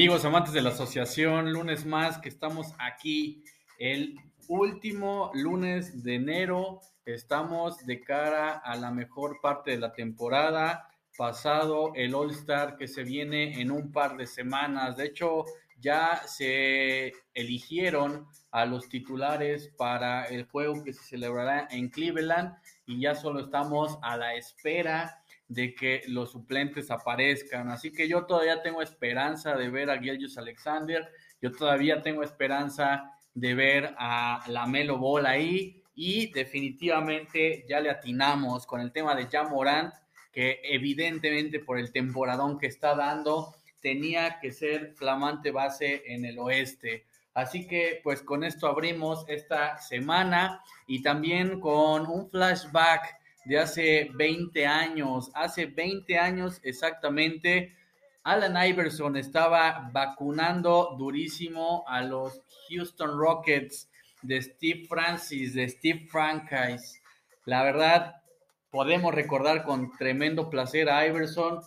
Amigos amantes de la asociación, lunes más que estamos aquí, el último lunes de enero, estamos de cara a la mejor parte de la temporada, pasado el All Star que se viene en un par de semanas. De hecho, ya se eligieron a los titulares para el juego que se celebrará en Cleveland y ya solo estamos a la espera de que los suplentes aparezcan. Así que yo todavía tengo esperanza de ver a Gilgius Alexander, yo todavía tengo esperanza de ver a la Melo Ball ahí y definitivamente ya le atinamos con el tema de Jamorant, que evidentemente por el temporadón que está dando tenía que ser flamante base en el oeste. Así que pues con esto abrimos esta semana y también con un flashback de hace 20 años. Hace 20 años exactamente, Alan Iverson estaba vacunando durísimo a los Houston Rockets de Steve Francis, de Steve Franchise. La verdad, podemos recordar con tremendo placer a Iverson,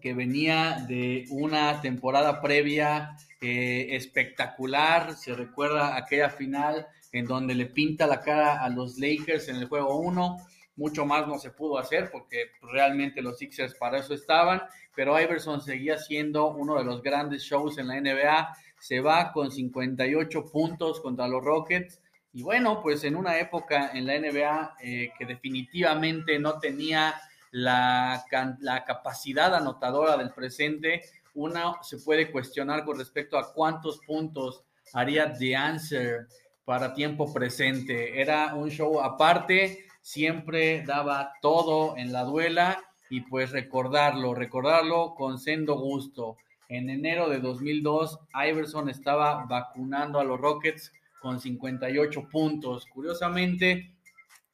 que venía de una temporada previa eh, espectacular. Se recuerda aquella final en donde le pinta la cara a los Lakers en el juego 1 mucho más no se pudo hacer porque realmente los Sixers para eso estaban, pero Iverson seguía siendo uno de los grandes shows en la NBA, se va con 58 puntos contra los Rockets y bueno, pues en una época en la NBA eh, que definitivamente no tenía la, la capacidad anotadora del presente, una se puede cuestionar con respecto a cuántos puntos haría The Answer para tiempo presente. Era un show aparte, siempre daba todo en la duela y pues recordarlo, recordarlo con sendo gusto. En enero de 2002, Iverson estaba vacunando a los Rockets con 58 puntos. Curiosamente,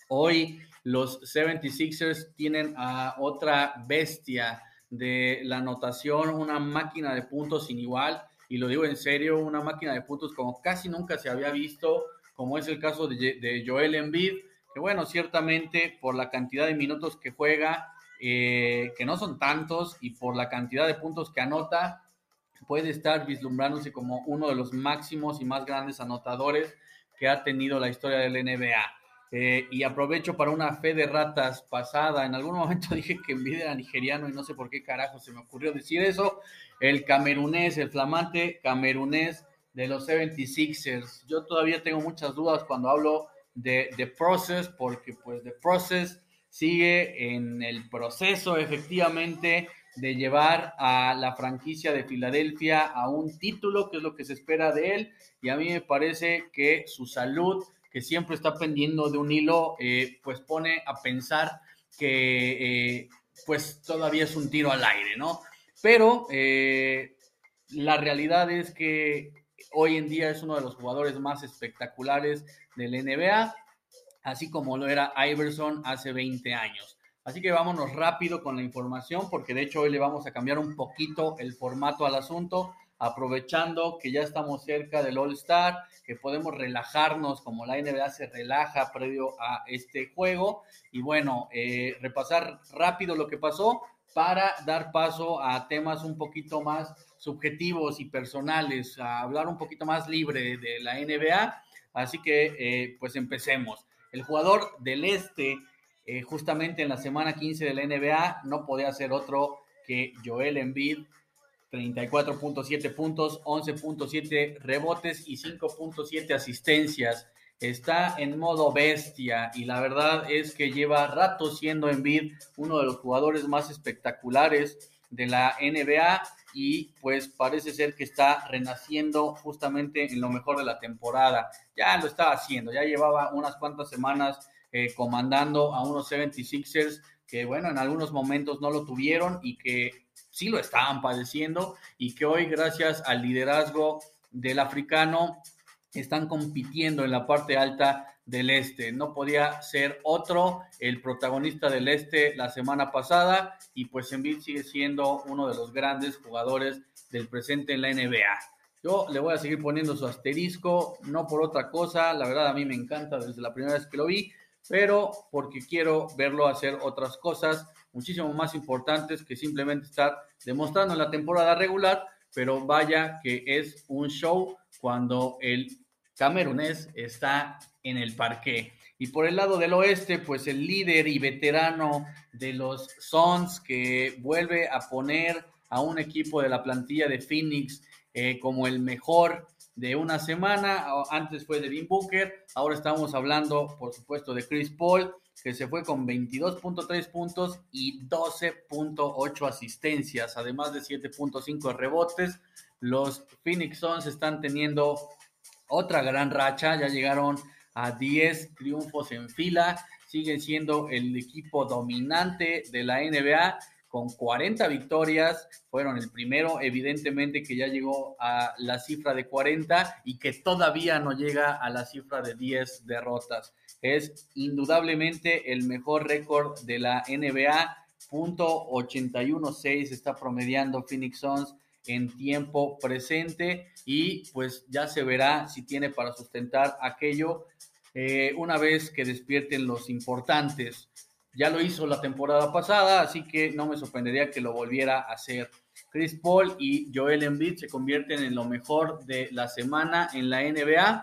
hoy los 76ers tienen a otra bestia de la anotación, una máquina de puntos sin igual, y lo digo en serio, una máquina de puntos como casi nunca se había visto, como es el caso de, Joel Embiid, bueno, ciertamente por la cantidad de minutos que juega, eh, que no son tantos, y por la cantidad de puntos que anota, puede estar vislumbrándose como uno de los máximos y más grandes anotadores que ha tenido la historia del NBA. Eh, y aprovecho para una fe de ratas pasada. En algún momento dije que Envidia era nigeriano y no sé por qué carajo se me ocurrió decir eso. El camerunés, el flamante camerunés de los 76ers. Yo todavía tengo muchas dudas cuando hablo de The Process, porque pues The Process sigue en el proceso efectivamente de llevar a la franquicia de Filadelfia a un título, que es lo que se espera de él, y a mí me parece que su salud, que siempre está pendiendo de un hilo, eh, pues pone a pensar que eh, pues todavía es un tiro al aire, ¿no? Pero eh, la realidad es que hoy en día es uno de los jugadores más espectaculares del NBA, así como lo era Iverson hace 20 años. Así que vámonos rápido con la información, porque de hecho hoy le vamos a cambiar un poquito el formato al asunto, aprovechando que ya estamos cerca del All Star, que podemos relajarnos como la NBA se relaja previo a este juego. Y bueno, eh, repasar rápido lo que pasó para dar paso a temas un poquito más subjetivos y personales, a hablar un poquito más libre de la NBA. Así que, eh, pues empecemos. El jugador del Este, eh, justamente en la semana 15 de la NBA, no podía ser otro que Joel Embiid, 34.7 puntos, 11.7 rebotes y 5.7 asistencias. Está en modo bestia y la verdad es que lleva rato siendo Embiid uno de los jugadores más espectaculares de la NBA y pues parece ser que está renaciendo justamente en lo mejor de la temporada. Ya lo estaba haciendo, ya llevaba unas cuantas semanas eh, comandando a unos 76ers que bueno, en algunos momentos no lo tuvieron y que sí lo estaban padeciendo y que hoy gracias al liderazgo del africano están compitiendo en la parte alta del este. No podía ser otro el protagonista del este la semana pasada y pues Embiid sigue siendo uno de los grandes jugadores del presente en la NBA. Yo le voy a seguir poniendo su asterisco, no por otra cosa, la verdad a mí me encanta desde la primera vez que lo vi, pero porque quiero verlo hacer otras cosas muchísimo más importantes que simplemente estar demostrando en la temporada regular pero vaya que es un show cuando el camerunés está en el parque. Y por el lado del oeste, pues el líder y veterano de los Suns que vuelve a poner a un equipo de la plantilla de Phoenix eh, como el mejor de una semana. Antes fue de Dean Booker, ahora estamos hablando, por supuesto, de Chris Paul, que se fue con 22.3 puntos y 12.8 asistencias, además de 7.5 rebotes. Los Phoenix Suns están teniendo otra gran racha, ya llegaron a 10 triunfos en fila, siguen siendo el equipo dominante de la NBA con 40 victorias, fueron el primero evidentemente que ya llegó a la cifra de 40 y que todavía no llega a la cifra de 10 derrotas. Es indudablemente el mejor récord de la NBA, punto 81.6 está promediando Phoenix Suns en tiempo presente y pues ya se verá si tiene para sustentar aquello eh, una vez que despierten los importantes. Ya lo hizo la temporada pasada, así que no me sorprendería que lo volviera a hacer. Chris Paul y Joel Embiid se convierten en lo mejor de la semana en la NBA.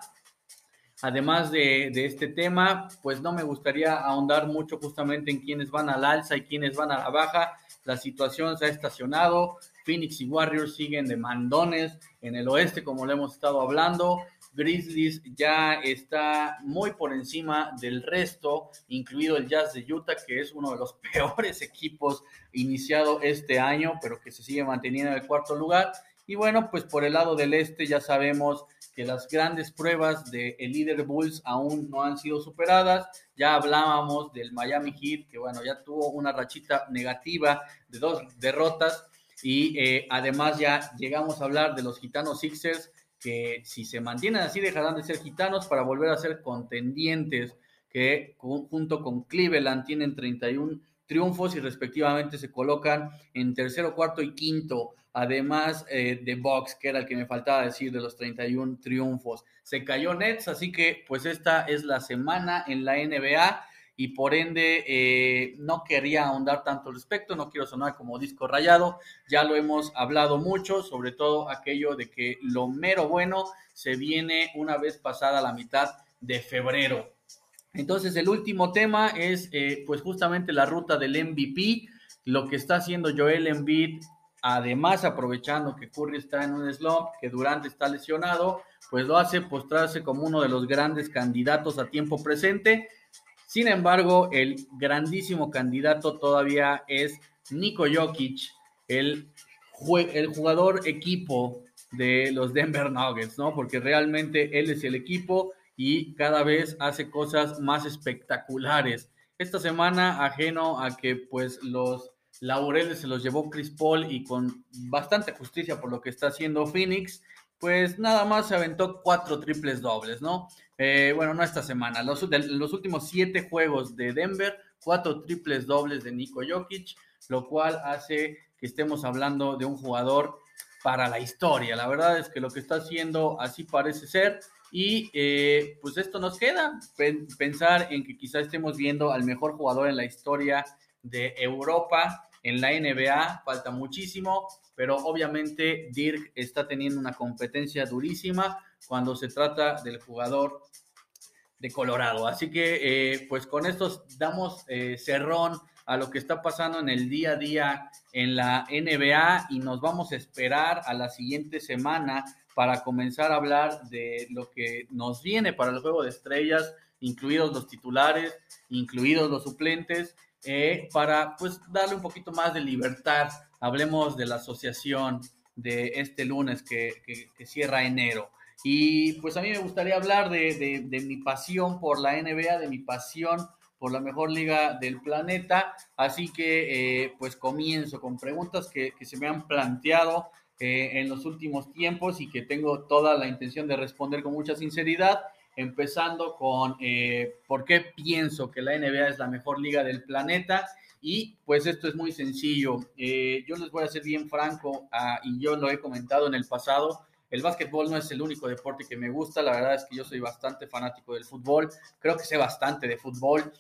Además de, este tema, pues no me gustaría ahondar mucho justamente en quiénes van al alza y quiénes van a la baja. La situación se ha estacionado. Phoenix y Warriors siguen de mandones en el oeste, como lo hemos estado hablando. Grizzlies ya está muy por encima del resto, incluido el Jazz de Utah, que es uno de los peores equipos iniciado este año, pero que se sigue manteniendo en el cuarto lugar. Y bueno, pues por el lado del este ya sabemos que las grandes pruebas del líder Bulls aún no han sido superadas. Ya hablábamos del Miami Heat, que bueno, ya tuvo una rachita negativa de dos derrotas y eh, además ya llegamos a hablar de los gitanos Sixers, que si se mantienen así dejarán de ser gitanos para volver a ser contendientes, que junto con Cleveland tienen 31 triunfos y respectivamente se colocan en tercero, cuarto y quinto, además eh, de Box, que era el que me faltaba decir de los 31 triunfos. Se cayó Nets, así que pues esta es la semana en la NBA y por ende eh, no quería ahondar tanto al respecto, no quiero sonar como disco rayado, ya lo hemos hablado mucho, sobre todo aquello de que lo mero bueno se viene una vez pasada la mitad de febrero. Entonces el último tema es eh, pues justamente la ruta del MVP, lo que está haciendo Joel Embiid, además aprovechando que Curry está en un slump, que Durant está lesionado, pues lo hace postrarse como uno de los grandes candidatos a tiempo presente sin embargo, el grandísimo candidato todavía es Nico Jokic, el, el jugador equipo de los Denver Nuggets, ¿no? Porque realmente él es el equipo y cada vez hace cosas más espectaculares. Esta semana, ajeno a que pues los laureles se los llevó Chris Paul y con bastante justicia por lo que está haciendo Phoenix, pues nada más se aventó cuatro triples dobles, ¿no? Eh, bueno, no esta semana, los, los últimos siete juegos de Denver, cuatro triples dobles de Nico Jokic, lo cual hace que estemos hablando de un jugador para la historia. La verdad es que lo que está haciendo así parece ser. Y eh, pues esto nos queda, pensar en que quizá estemos viendo al mejor jugador en la historia de Europa en la NBA, falta muchísimo, pero obviamente Dirk está teniendo una competencia durísima cuando se trata del jugador de Colorado. Así que eh, pues con esto damos eh, cerrón a lo que está pasando en el día a día en la NBA y nos vamos a esperar a la siguiente semana para comenzar a hablar de lo que nos viene para el juego de estrellas, incluidos los titulares, incluidos los suplentes, eh, para pues darle un poquito más de libertad. Hablemos de la asociación de este lunes que cierra enero. Y pues a mí me gustaría hablar de, de, mi pasión por la NBA, de mi pasión por la mejor liga del planeta. Así que eh, pues comienzo con preguntas que, que se me han planteado eh, en los últimos tiempos y que tengo toda la intención de responder con mucha sinceridad. Empezando con eh, por qué pienso que la NBA es la mejor liga del planeta. Y pues esto es muy sencillo. yo les voy a ser bien franco ah, y yo lo he comentado en el pasado el básquetbol no es el único deporte que me gusta, la verdad es que yo soy bastante fanático del fútbol, creo que sé bastante de fútbol,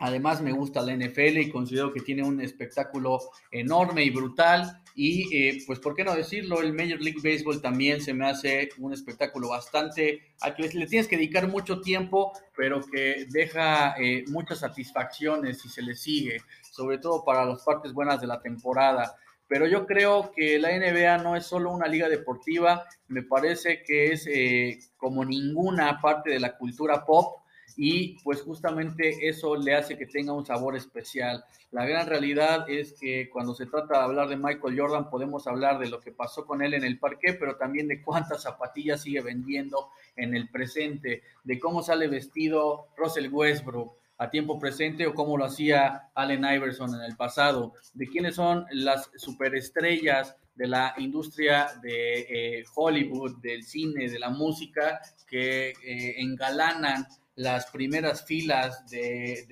Además me gusta la NFL y considero que tiene un espectáculo enorme y brutal. Y eh, pues, ¿por qué no decirlo? El Major League Baseball también se me hace un espectáculo bastante, a que le tienes que dedicar mucho tiempo, pero que deja eh, muchas satisfacciones si se le sigue, sobre todo para las partes buenas de la temporada. Pero yo creo que la NBA no es solo una liga deportiva, me parece que es eh, como ninguna parte de la cultura pop y pues justamente eso le hace que tenga un sabor especial. La gran realidad es que cuando se trata de hablar de Michael Jordan podemos hablar de lo que pasó con él en el parque, pero también de cuántas zapatillas sigue vendiendo en el presente, de cómo sale vestido Russell Westbrook a tiempo presente o cómo lo hacía Allen Iverson en el pasado, de quiénes son las superestrellas de la industria de eh, Hollywood, del cine, de la música, que eh, engalanan las primeras filas de,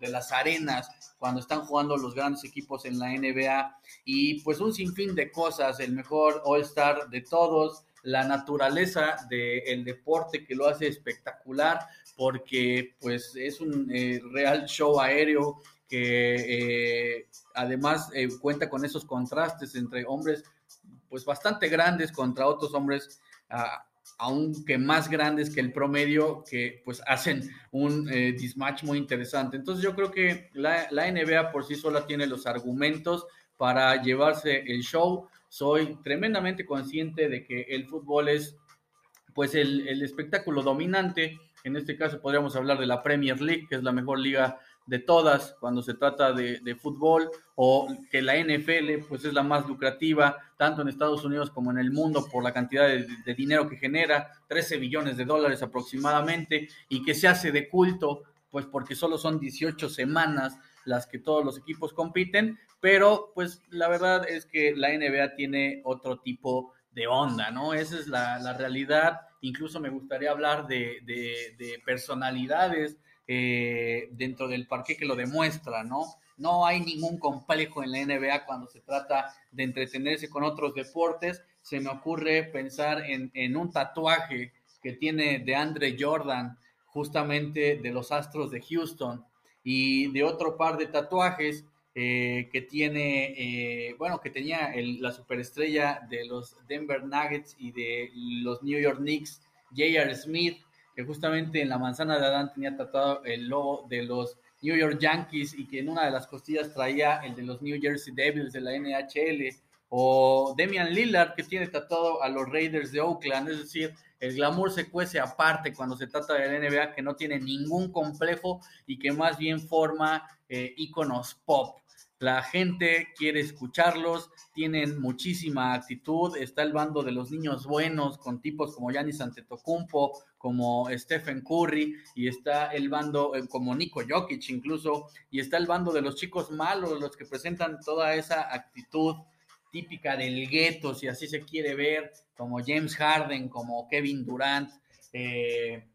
de, las arenas cuando están jugando los grandes equipos en la NBA y pues un sinfín de cosas, el mejor All-Star de todos, la naturaleza del deporte que lo hace espectacular porque pues es un eh, real show aéreo que eh, además eh, cuenta con esos contrastes entre hombres pues bastante grandes contra otros hombres uh, aunque más grandes que el promedio, que pues hacen un dismatch muy interesante. Entonces yo creo que la, NBA por sí sola tiene los argumentos para llevarse el show. Soy tremendamente consciente de que el fútbol es pues el, el espectáculo dominante. En este caso podríamos hablar de la Premier League, que es la mejor liga de todas cuando se trata de, fútbol o que la NFL pues es la más lucrativa tanto en Estados Unidos como en el mundo por la cantidad de, dinero que genera, 13 billones de dólares aproximadamente y que se hace de culto pues porque solo son 18 semanas las que todos los equipos compiten, pero pues la verdad es que la NBA tiene otro tipo de onda, ¿no? Esa es la, realidad. Incluso me gustaría hablar de, de personalidades eh, dentro del parque que lo demuestra, ¿no? No hay ningún complejo en la NBA cuando se trata de entretenerse con otros deportes. Se me ocurre pensar en, un tatuaje que tiene de Andre Jordan, justamente de los Astros de Houston, y de otro par de tatuajes eh, que tiene, eh, bueno, que tenía la superestrella de los Denver Nuggets y de los New York Knicks, J.R. Smith, que justamente en la manzana de Adán tenía tatuado el logo de los New York Yankees y que en una de las costillas traía el de los New Jersey Devils de la NHL, o Demian Lillard que tiene tatuado a los Raiders de Oakland, es decir, el glamour se cuece aparte cuando se trata de la NBA que no tiene ningún complejo y que más bien forma eh, iconos pop. La gente quiere escucharlos, tienen muchísima actitud. Está el bando de los niños buenos con tipos como Giannis Antetokounmpo, como Stephen Curry, y está el bando eh, como Nico Jokic incluso, y está el bando de los chicos malos, los que presentan toda esa actitud típica del gueto, si así se quiere ver, como James Harden, como Kevin Durant. Eh,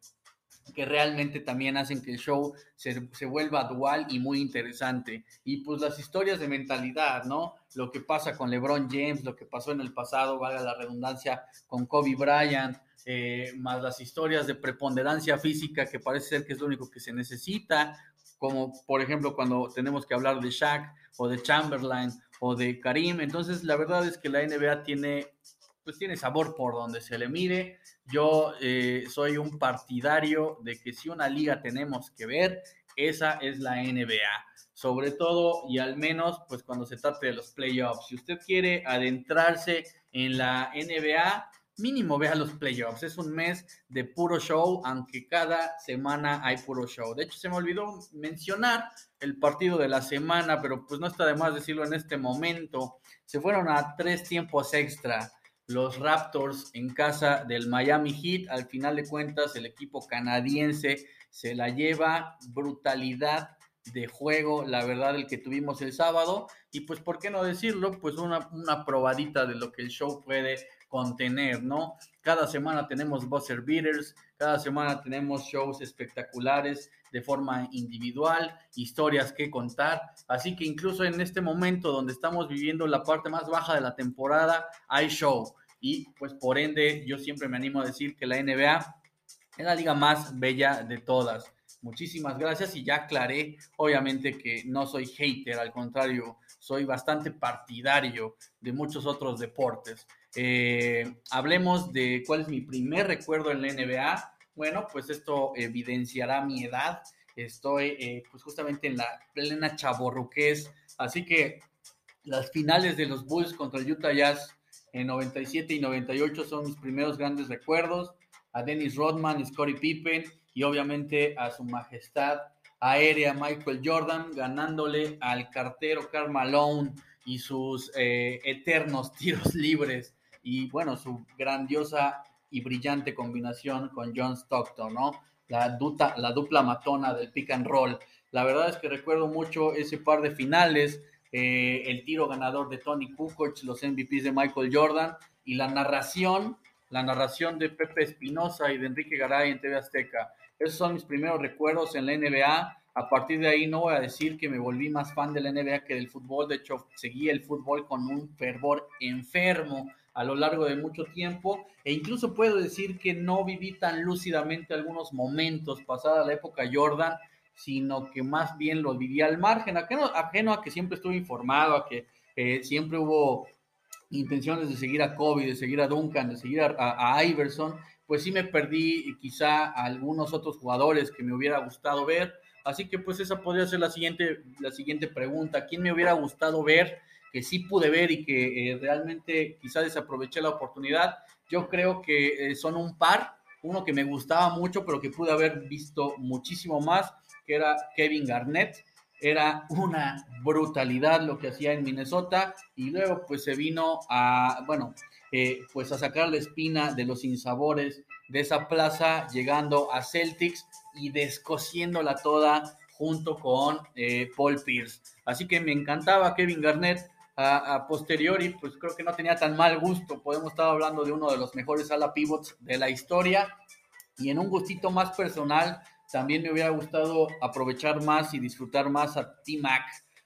que realmente también hacen que el show se, se, vuelva dual y muy interesante. Y pues las historias de mentalidad, ¿no? Lo que pasa con LeBron James, lo que pasó en el pasado, valga la redundancia, con Kobe Bryant, eh, más las historias de preponderancia física, que parece ser que es lo único que se necesita, como por ejemplo cuando tenemos que hablar de Shaq o de Chamberlain o de Karim. Entonces, la verdad es que la NBA tiene pues tiene sabor por donde se le mire. Yo eh, soy un partidario de que si una liga tenemos que ver, esa es la NBA. Sobre todo y al menos, pues cuando se trate de los playoffs. Si usted quiere adentrarse en la NBA, mínimo vea los playoffs. Es un mes de puro show, aunque cada semana hay puro show. De hecho, se me olvidó mencionar el partido de la semana, pero pues no está de más decirlo en este momento. Se fueron a tres tiempos extra los Raptors en casa del Miami Heat. Al final de cuentas, el equipo canadiense se la lleva brutalidad de juego, la verdad, el que tuvimos el sábado. Y pues, ¿por qué no decirlo? Pues una, una probadita de lo que el show puede contener, ¿no? Cada semana tenemos buzzer beaters, cada semana tenemos shows espectaculares de forma individual, historias que contar. Así que incluso en este momento donde estamos viviendo la parte más baja de la temporada, hay show. Y pues por ende yo siempre me animo a decir que la NBA es la liga más bella de todas. Muchísimas gracias y ya aclaré, obviamente que no soy hater, al contrario, soy bastante partidario de muchos otros deportes. Eh, hablemos de cuál es mi primer recuerdo en la NBA. Bueno, pues esto evidenciará mi edad. Estoy eh, pues justamente en la plena chaborruquez, así que las finales de los Bulls contra el Utah Jazz en 97 y 98 son mis primeros grandes recuerdos. A Dennis Rodman, Scottie Pippen y obviamente a su majestad aérea Michael Jordan ganándole al cartero Karl Malone y sus eh, eternos tiros libres y bueno, su grandiosa y brillante combinación con John Stockton, ¿no? La, la dupla matona del pick and roll. La verdad es que recuerdo mucho ese par de finales, eh, el tiro ganador de Tony Kukoc, los MVPs de Michael Jordan y la narración, la narración de Pepe Espinosa y de Enrique Garay en TV Azteca. Esos son mis primeros recuerdos en la NBA. A partir de ahí no voy a decir que me volví más fan de la NBA que del fútbol. De hecho, seguí el fútbol con un fervor enfermo a lo largo de mucho tiempo e incluso puedo decir que no viví tan lúcidamente algunos momentos pasada la época Jordan, sino que más bien lo viví al margen, ajeno, a que siempre estuve informado, a que eh, siempre hubo intenciones de seguir a Kobe, de seguir a Duncan, de seguir a, Iverson, pues sí me perdí quizá a algunos otros jugadores que me hubiera gustado ver. Así que pues esa podría ser la siguiente, la siguiente pregunta. ¿Quién me hubiera gustado ver? Que sí pude ver y que eh, realmente quizás desaproveché la oportunidad. Yo creo que eh, son un par, uno que me gustaba mucho, pero que pude haber visto muchísimo más, que era Kevin Garnett. Era una brutalidad lo que hacía en Minnesota y luego pues se vino a, bueno, eh, pues a sacar la espina de los insabores de esa plaza, llegando a Celtics y descosiéndola toda junto con Paul Pierce. Así que me encantaba Kevin Garnett, a, posteriori, pues creo que no tenía tan mal gusto. Podemos estar hablando de uno de los mejores ala pivots de la historia. Y en un gustito más personal, también me hubiera gustado aprovechar más y disfrutar más a T-Mac,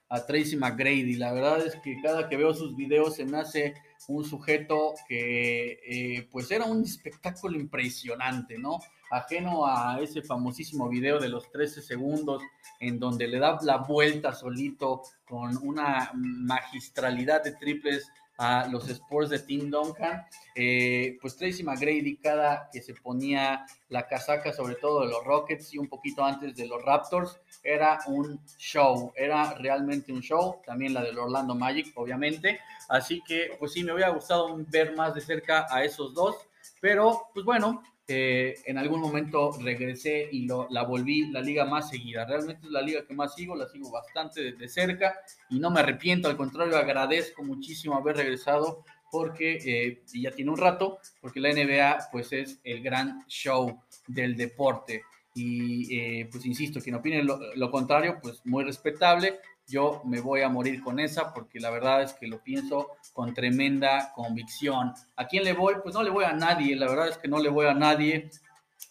a Tracy McGrady. La verdad es que cada que veo sus videos se me hace un sujeto que eh, pues era un espectáculo impresionante, ¿no? Ajeno a ese famosísimo video de los 13 segundos en donde le da la vuelta solito con una magistralidad de triples a los Sports de Tim Duncan, eh, pues Tracy McGrady cada que se ponía la casaca, sobre todo de los Rockets y un poquito antes de los Raptors, era un show, era realmente un show, también la del Orlando Magic, obviamente, así que pues sí, me hubiera gustado ver más de cerca a esos dos, pero pues bueno, eh, en algún momento regresé y lo, la volví la liga más seguida. Realmente es la liga que más sigo, la sigo bastante desde cerca y no me arrepiento, al contrario, agradezco muchísimo haber regresado porque eh, ya tiene un rato, porque la NBA pues es el gran show del deporte. Y eh, pues insisto, quien opine lo, lo contrario, pues muy respetable, yo me voy a morir con esa porque la verdad es que lo pienso con tremenda convicción. ¿A quién le voy? Pues no le voy a nadie, la verdad es que no le voy a nadie.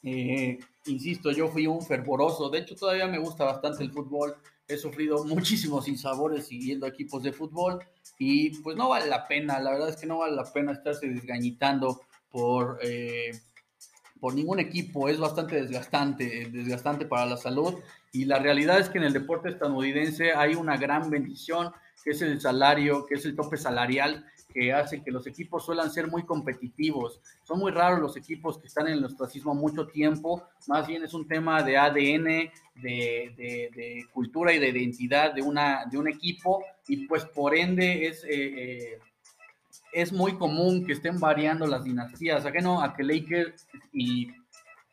Eh, insisto, yo fui un fervoroso, de hecho todavía me gusta bastante el fútbol, he sufrido muchísimos insabores siguiendo equipos de fútbol y pues no vale la pena, la verdad es que no vale la pena estarse desgañitando por... Eh, por ningún equipo, es bastante desgastante, desgastante para la salud y la realidad es que en el deporte estadounidense hay una gran bendición, que es el salario, que es el tope salarial, que hace que los equipos suelan ser muy competitivos. Son muy raros los equipos que están en el ostracismo mucho tiempo, más bien es un tema de ADN, de, cultura y de identidad de, una, de un equipo, y pues por ende es, eh, eh, es muy común que estén variando las dinastías, ajeno a que Lakers y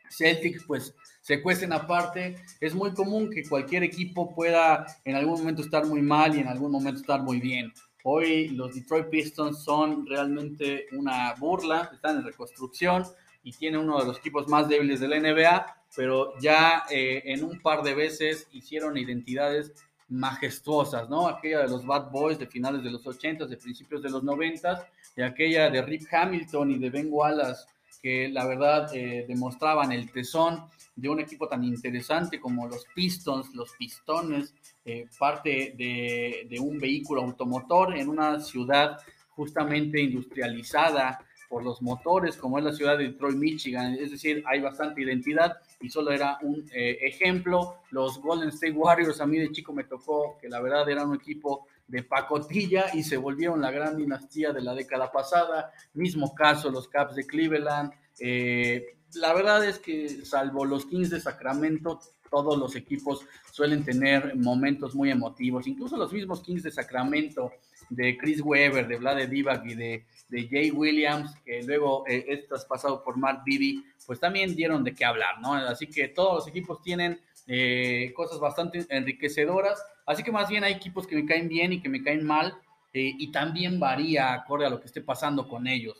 Celtics pues se cuesten aparte. Es muy común que cualquier equipo pueda en algún momento estar muy mal y en algún momento estar muy bien. Hoy los Detroit Pistons son realmente una burla, están en reconstrucción y tienen uno de los equipos más débiles de la NBA, pero ya eh, en un par de veces hicieron identidades majestuosas, ¿no? Aquella de los Bad Boys de finales de los 80 de principios de los 90 y aquella de Rip Hamilton y de Ben Wallace que la verdad eh, demostraban el tesón de un equipo tan interesante como los Pistons, los Pistones, eh, parte de, un vehículo automotor en una ciudad justamente industrializada por los motores, como es la ciudad de Detroit, Michigan. Es decir, hay bastante identidad y solo era un eh, ejemplo. Los Golden State Warriors, a mí de chico me tocó que la verdad era un equipo de pacotilla y se volvieron la gran dinastía de la década pasada. Mismo caso, los Caps de Cleveland. Eh, la verdad es que salvo los Kings de Sacramento, todos los equipos suelen tener momentos muy emotivos, incluso los mismos Kings de Sacramento, de Chris Weber, de Vlade Divac y de, de Jay Williams, que luego eh, estás pasado por Mark Bibby, pues también dieron de qué hablar, ¿no? Así que todos los equipos tienen eh, cosas bastante enriquecedoras, así que más bien hay equipos que me caen bien y que me caen mal, eh, y también varía acorde a lo que esté pasando con ellos.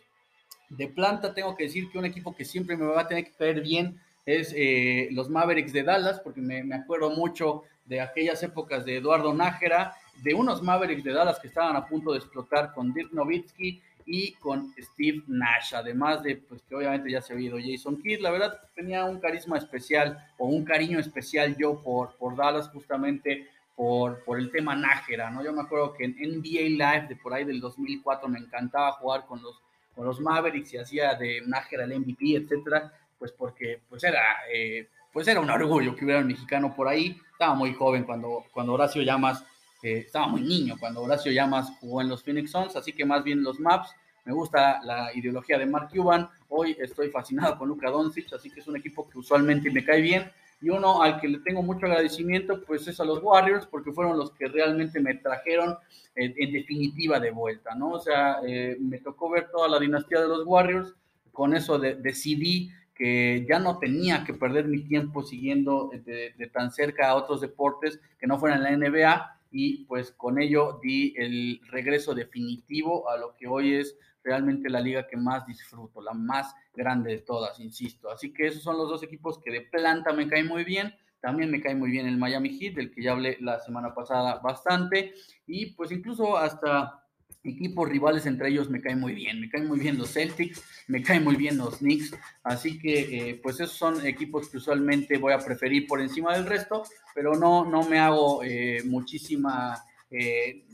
De planta tengo que decir que un equipo que siempre me va a tener que caer bien es eh, los Mavericks de Dallas, porque me, me, acuerdo mucho de aquellas épocas de Eduardo Nájera, de unos Mavericks de Dallas que estaban a punto de explotar con Dirk Nowitzki y con Steve Nash, además de pues que obviamente ya se había ido Jason Kidd, la verdad tenía un carisma especial o un cariño especial yo por, por Dallas justamente por, por el tema Nájera, ¿no? Yo me acuerdo que en NBA Live de por ahí del 2004 me encantaba jugar con los, con los Mavericks y hacía de Nájera el MVP, etcétera, pues porque pues era, eh, pues era un orgullo que hubiera un mexicano por ahí. Estaba muy joven cuando, cuando Horacio Llamas, eh, estaba muy niño cuando Horacio Llamas jugó en los Phoenix Suns, así que más bien los Maps. Me gusta la ideología de Mark Cuban. Hoy estoy fascinado con Luka Doncic, así que es un equipo que usualmente me cae bien. Y uno al que le tengo mucho agradecimiento, pues es a los Warriors, porque fueron los que realmente me trajeron en, en definitiva de vuelta, ¿no? O sea, eh, me tocó ver toda la dinastía de los Warriors, con eso de, decidí que ya no tenía que perder mi tiempo siguiendo de, de, tan cerca a otros deportes que no fueran la NBA y pues con ello di el regreso definitivo a lo que hoy es realmente la liga que más disfruto, la más grande de todas, insisto. Así que esos son los dos equipos que de planta me caen muy bien. También me cae muy bien el Miami Heat, del que ya hablé la semana pasada bastante. Y pues incluso hasta equipos rivales entre ellos me caen muy bien. Me caen muy bien los Celtics, me caen muy bien los Knicks. Así que, eh, pues esos son equipos que usualmente voy a preferir por encima del resto, pero no, no me hago eh, muchísima. Eh,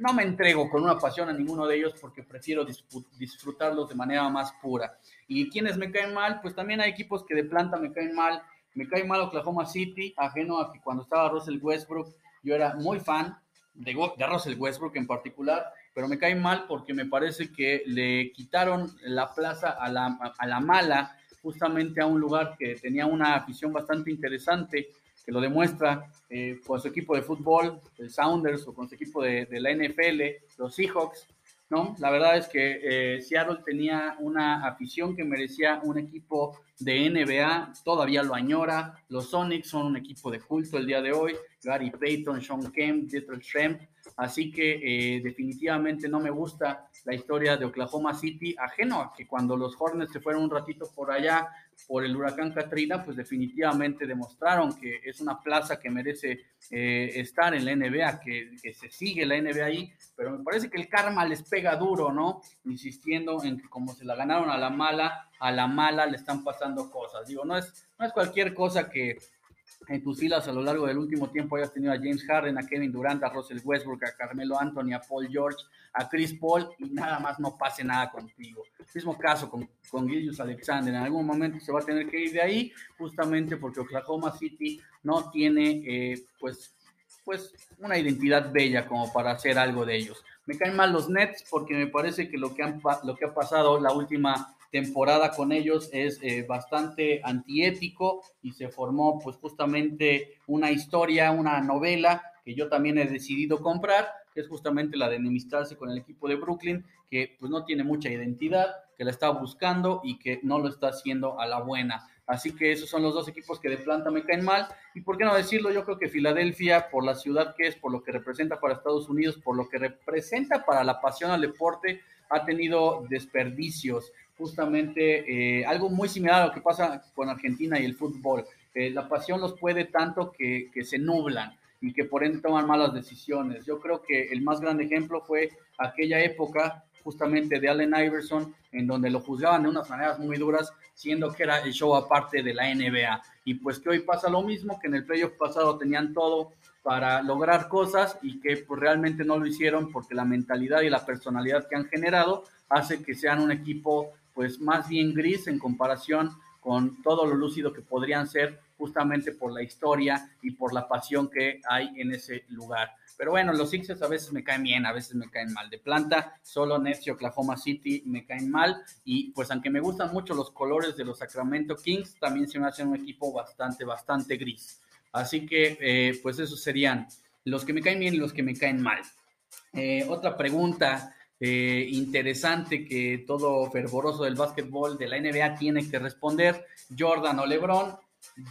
no me entrego con una pasión a ninguno de ellos porque prefiero disfrutarlos de manera más pura. Y quienes me caen mal, pues también hay equipos que de planta me caen mal. Me cae mal Oklahoma City, ajeno a que cuando estaba Russell Westbrook, yo era muy fan de, Russell Westbrook en particular pero me cae mal porque me parece que le quitaron la plaza a la, a la mala, justamente a un lugar que tenía una afición bastante interesante, que lo demuestra eh, con su equipo de fútbol, el Sounders, o con su equipo de, la NFL, los Seahawks, ¿no? La verdad es que eh, Seattle tenía una afición que merecía un equipo de NBA, todavía lo añora. Los Sonics son un equipo de culto el día de hoy. Gary Payton, Sean Kemp, Dietrich Schrempf. Así que eh, definitivamente no me gusta la historia de Oklahoma City, ajeno a que cuando los Hornets se fueron un ratito por allá por el huracán Katrina, pues definitivamente demostraron que es una plaza que merece eh, estar en la NBA, que, se sigue la NBA ahí, pero me parece que el karma les pega duro, ¿no? Insistiendo en que como se la ganaron a la mala, a la mala le están pasando cosas. Digo, no es, no es cualquier cosa que en tus filas a lo largo del último tiempo hayas tenido a James Harden, a Kevin Durant, a Russell Westbrook, a Carmelo Anthony, a Paul George, a Chris Paul y nada más no pase nada contigo. Mismo caso con, con Gillius Alexander, en algún momento se va a tener que ir de ahí justamente porque Oklahoma City no tiene eh, pues, pues una identidad bella como para hacer algo de ellos. Me caen mal los Nets porque me parece que lo que, han, lo que ha pasado la última temporada con ellos es eh, bastante antiético y se formó pues justamente una historia, una novela que yo también he decidido comprar, que es justamente la de enemistarse con el equipo de Brooklyn, que pues no tiene mucha identidad, que la está buscando y que no lo está haciendo a la buena. Así que esos son los dos equipos que de planta me caen mal. Y por qué no decirlo, yo creo que Filadelfia, por la ciudad que es, por lo que representa para Estados Unidos, por lo que representa para la pasión al deporte, ha tenido desperdicios justamente eh, algo muy similar a lo que pasa con Argentina y el fútbol. Eh, la pasión los puede tanto que, que, se nublan y que por ende toman malas decisiones. Yo creo que el más grande ejemplo fue aquella época justamente de Allen Iverson, en donde lo juzgaban de unas maneras muy duras, siendo que era el show aparte de la NBA. Y pues que hoy pasa lo mismo, que en el playoff pasado tenían todo para lograr cosas y que pues realmente no lo hicieron porque la mentalidad y la personalidad que han generado hace que sean un equipo pues más bien gris en comparación con todo lo lúcido que podrían ser justamente por la historia y por la pasión que hay en ese lugar. Pero bueno, los Sixers a veces me caen bien, a veces me caen mal. De planta, solo Nets y Oklahoma City me caen mal. Y pues aunque me gustan mucho los colores de los Sacramento Kings, también se me hacen un equipo bastante, bastante gris. Así que eh, pues esos serían los que me caen bien y los que me caen mal. Eh, otra pregunta eh, interesante que todo fervoroso del básquetbol de la NBA tiene que responder, Jordan o LeBron.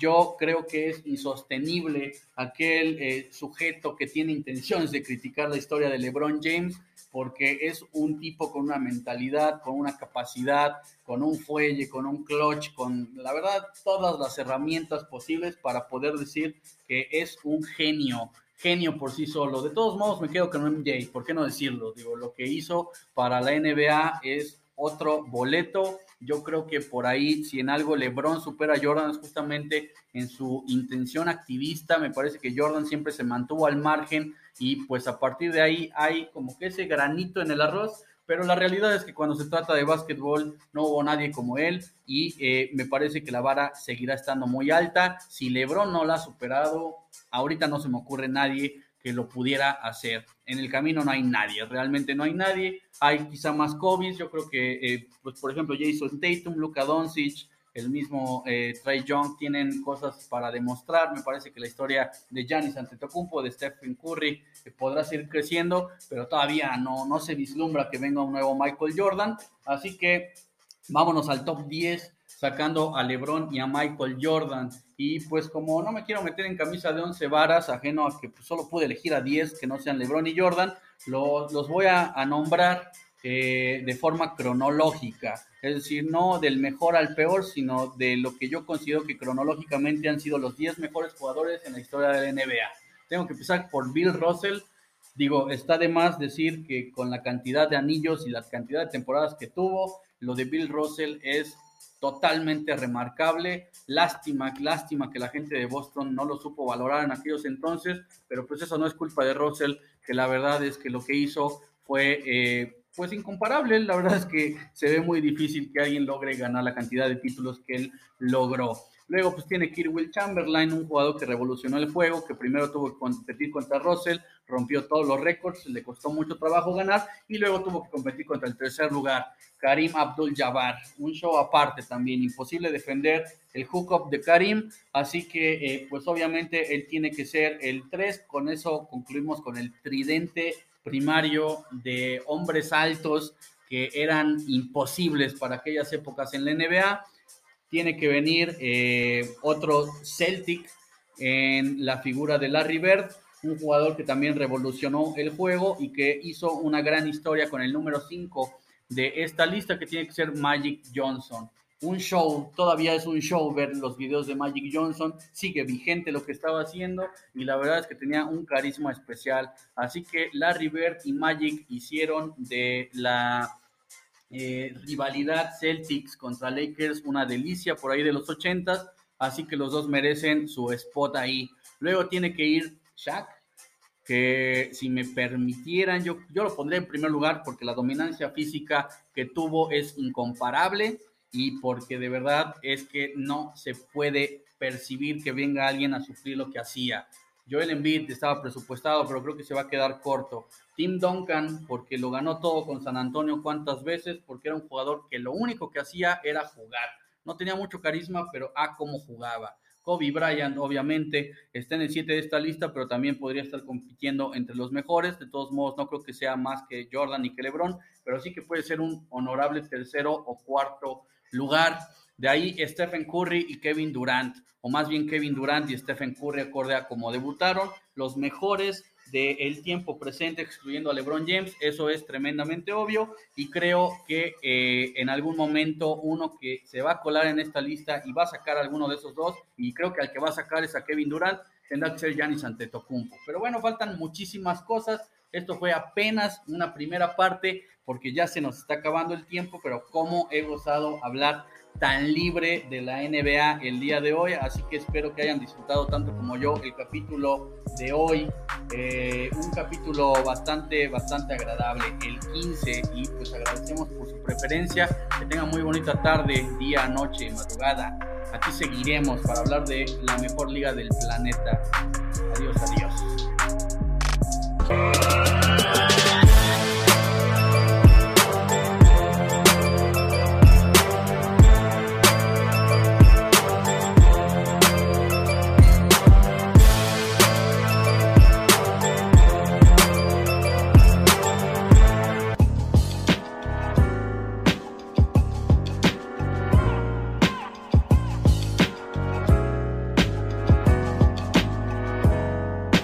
Yo creo que es insostenible aquel eh, sujeto que tiene intenciones de criticar la historia de LeBron James porque es un tipo con una mentalidad, con una capacidad, con un fuelle, con un clutch, con la verdad todas las herramientas posibles para poder decir que es un genio genio por sí solo. De todos modos, me quedo con MJ, ¿por qué no decirlo? Digo, lo que hizo para la NBA es otro boleto. Yo creo que por ahí, si en algo LeBron supera a Jordan, es justamente en su intención activista. Me parece que Jordan siempre se mantuvo al margen y pues a partir de ahí hay como que ese granito en el arroz pero la realidad es que cuando se trata de básquetbol no hubo nadie como él y eh, me parece que la vara seguirá estando muy alta. Si Lebron no la ha superado, ahorita no se me ocurre nadie que lo pudiera hacer. En el camino no hay nadie, realmente no hay nadie. Hay quizá más Kobe, yo creo que, eh, pues por ejemplo, Jason Tatum, Luka Doncic, el mismo eh, Trey Young tienen cosas para demostrar. Me parece que la historia de Giannis Antetokounmpo, de Stephen Curry, eh, podrá seguir creciendo, pero todavía no, no se vislumbra que venga un nuevo Michael Jordan. Así que vámonos al top 10 sacando a LeBron y a Michael Jordan. Y pues como no me quiero meter en camisa de 11 varas, ajeno a que pues, solo pude elegir a 10 que no sean LeBron y Jordan, los voy a, a nombrar eh, de forma cronológica, es decir, no del mejor al peor, sino de lo que yo considero que cronológicamente han sido los 10 mejores jugadores en la historia de la NBA. Tengo que empezar por Bill Russell. Digo, está de más decir que con la cantidad de anillos y la cantidad de temporadas que tuvo, lo de Bill Russell es totalmente remarcable. Lástima, lástima que la gente de Boston no lo supo valorar en aquellos entonces, pero pues eso no es culpa de Russell, que la verdad es que lo que hizo fue eh, pues incomparable. La verdad es que se ve muy difícil que alguien logre ganar la cantidad de títulos que él logró. Luego, pues tiene que ir Will Chamberlain, un jugador que revolucionó el juego, que primero tuvo que competir contra Russell, rompió todos los récords, le costó mucho trabajo ganar, y luego tuvo que competir contra el tercer lugar, Karim Abdul-Jabbar. Un show aparte también, imposible defender el hookup de Karim, así que, eh, pues obviamente, él tiene que ser el 3. Con eso concluimos con el tridente primario de hombres altos que eran imposibles para aquellas épocas en la NBA. Tiene que venir eh, otro Celtic en la figura de Larry Bird, un jugador que también revolucionó el juego y que hizo una gran historia con el número 5 de esta lista que tiene que ser Magic Johnson un show, todavía es un show ver los videos de Magic Johnson, sigue vigente lo que estaba haciendo y la verdad es que tenía un carisma especial. Así que Larry Bird y Magic hicieron de la eh, rivalidad Celtics contra Lakers una delicia por ahí de los 80 así que los dos merecen su spot ahí. Luego tiene que ir Shaq, que si me permitieran, yo, yo lo pondré en primer lugar porque la dominancia física que tuvo es incomparable y porque de verdad es que no se puede percibir que venga alguien a sufrir lo que hacía. Joel Embiid estaba presupuestado, pero creo que se va a quedar corto. Tim Duncan, porque lo ganó todo con San Antonio cuántas veces, porque era un jugador que lo único que hacía era jugar. No tenía mucho carisma, pero a cómo jugaba. Kobe Bryant, obviamente, está en el 7 de esta lista, pero también podría estar compitiendo entre los mejores. De todos modos, no creo que sea más que Jordan y que LeBron, pero sí que puede ser un honorable tercero o cuarto lugar. De ahí Stephen Curry y Kevin Durant, o más bien Kevin Durant y Stephen Curry, acorde a como debutaron, los mejores del tiempo presente, excluyendo a LeBron James, eso es tremendamente obvio y creo que eh, en algún momento uno que se va a colar en esta lista y va a sacar alguno de esos dos, y creo que al que va a sacar es a Kevin Durant, tendrá que ser Giannis Antetokounmpo. Pero bueno, faltan muchísimas cosas, esto fue apenas una primera parte porque ya se nos está acabando el tiempo, pero cómo he gozado hablar tan libre de la NBA el día de hoy, así que espero que hayan disfrutado tanto como yo el capítulo de hoy, eh, un capítulo bastante, bastante agradable, el 15, y pues agradecemos por su preferencia, que tengan muy bonita tarde, día, noche, madrugada, aquí seguiremos para hablar de la mejor liga del planeta, adiós, adiós.